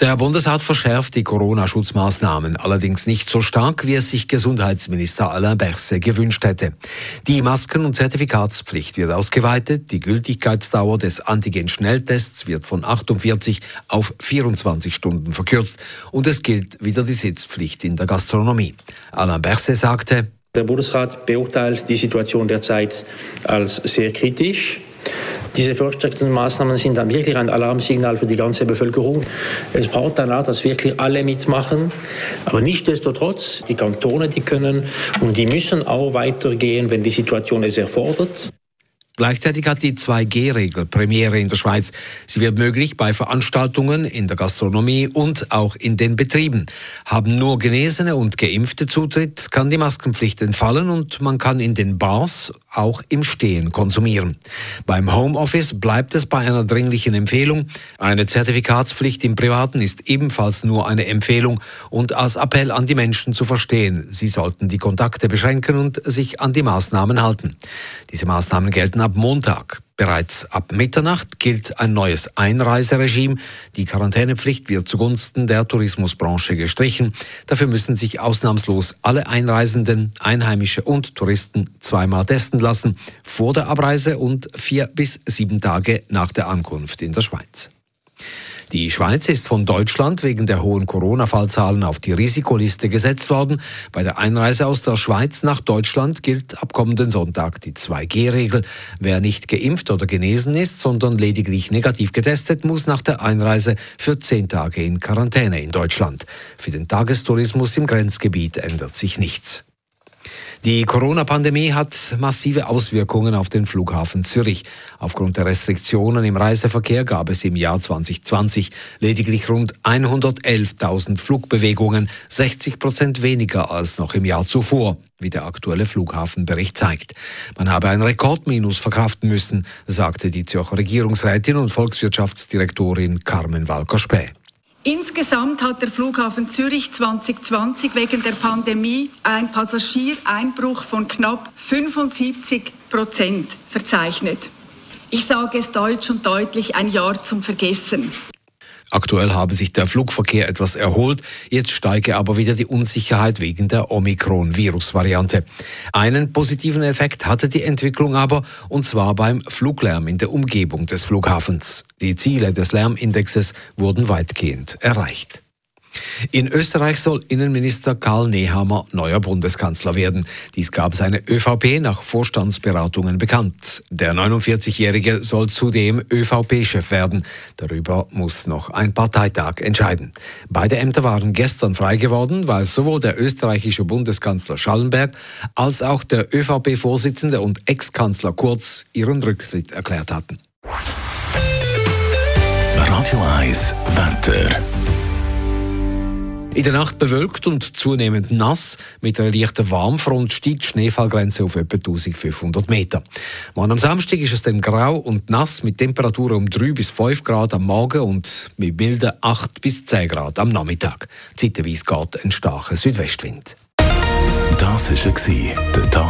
Der Bundesrat verschärft die Corona-Schutzmaßnahmen, allerdings nicht so stark, wie es sich Gesundheitsminister Alain Berset gewünscht hätte. Die Masken- und Zertifikatspflicht wird ausgeweitet, die Gültigkeitsdauer des Antigen-Schnelltests wird von 48 auf 24 Stunden verkürzt und es gilt wieder die Sitzpflicht in der Gastronomie. Alain Berset sagte, der Bundesrat beurteilt die Situation derzeit als sehr kritisch. Diese verstärkten Maßnahmen sind dann wirklich ein Alarmsignal für die ganze Bevölkerung. Es braucht danach, dass wirklich alle mitmachen. Aber nichtsdestotrotz, die Kantone, die können und die müssen auch weitergehen, wenn die Situation es erfordert. Gleichzeitig hat die 2G-Regel Premiere in der Schweiz. Sie wird möglich bei Veranstaltungen in der Gastronomie und auch in den Betrieben. Haben nur Genesene und Geimpfte Zutritt, kann die Maskenpflicht entfallen und man kann in den Bars auch im Stehen konsumieren. Beim Homeoffice bleibt es bei einer dringlichen Empfehlung. Eine Zertifikatspflicht im Privaten ist ebenfalls nur eine Empfehlung und als Appell an die Menschen zu verstehen. Sie sollten die Kontakte beschränken und sich an die Maßnahmen halten. Diese Maßnahmen gelten ab Montag. Bereits ab Mitternacht gilt ein neues Einreiseregime. Die Quarantänepflicht wird zugunsten der Tourismusbranche gestrichen. Dafür müssen sich ausnahmslos alle Einreisenden, Einheimische und Touristen zweimal testen lassen, vor der Abreise und vier bis sieben Tage nach der Ankunft in der Schweiz. Die Schweiz ist von Deutschland wegen der hohen Corona-Fallzahlen auf die Risikoliste gesetzt worden. Bei der Einreise aus der Schweiz nach Deutschland gilt ab kommenden Sonntag die 2G-Regel. Wer nicht geimpft oder genesen ist, sondern lediglich negativ getestet, muss nach der Einreise für zehn Tage in Quarantäne in Deutschland. Für den Tagestourismus im Grenzgebiet ändert sich nichts. Die Corona-Pandemie hat massive Auswirkungen auf den Flughafen Zürich. Aufgrund der Restriktionen im Reiseverkehr gab es im Jahr 2020 lediglich rund 111.000 Flugbewegungen, 60 Prozent weniger als noch im Jahr zuvor, wie der aktuelle Flughafenbericht zeigt. Man habe ein Rekordminus verkraften müssen, sagte die Zürcher Regierungsrätin und Volkswirtschaftsdirektorin Carmen Walker-Späh. Insgesamt hat der Flughafen Zürich 2020 wegen der Pandemie einen Passagiereinbruch von knapp 75 Prozent verzeichnet. Ich sage es deutsch und deutlich, ein Jahr zum Vergessen. Aktuell habe sich der Flugverkehr etwas erholt, jetzt steige aber wieder die Unsicherheit wegen der Omikron-Virus-Variante. Einen positiven Effekt hatte die Entwicklung aber, und zwar beim Fluglärm in der Umgebung des Flughafens. Die Ziele des Lärmindexes wurden weitgehend erreicht. In Österreich soll Innenminister Karl Nehammer neuer Bundeskanzler werden. Dies gab seine ÖVP nach Vorstandsberatungen bekannt. Der 49-Jährige soll zudem ÖVP-Chef werden. Darüber muss noch ein Parteitag entscheiden. Beide Ämter waren gestern frei geworden, weil sowohl der österreichische Bundeskanzler Schallenberg als auch der ÖVP-Vorsitzende und Ex-Kanzler Kurz ihren Rücktritt erklärt hatten. Radio 1 Wetter. In der Nacht bewölkt und zunehmend nass. Mit einer leichten Warmfront steigt die Schneefallgrenze auf etwa 1500 Meter. Morgen am Samstag ist es dann grau und nass mit Temperaturen um 3 bis 5 Grad am Morgen und mit milden 8 bis 10 Grad am Nachmittag. Zeitweise geht ein starker Südwestwind. Das war der Tag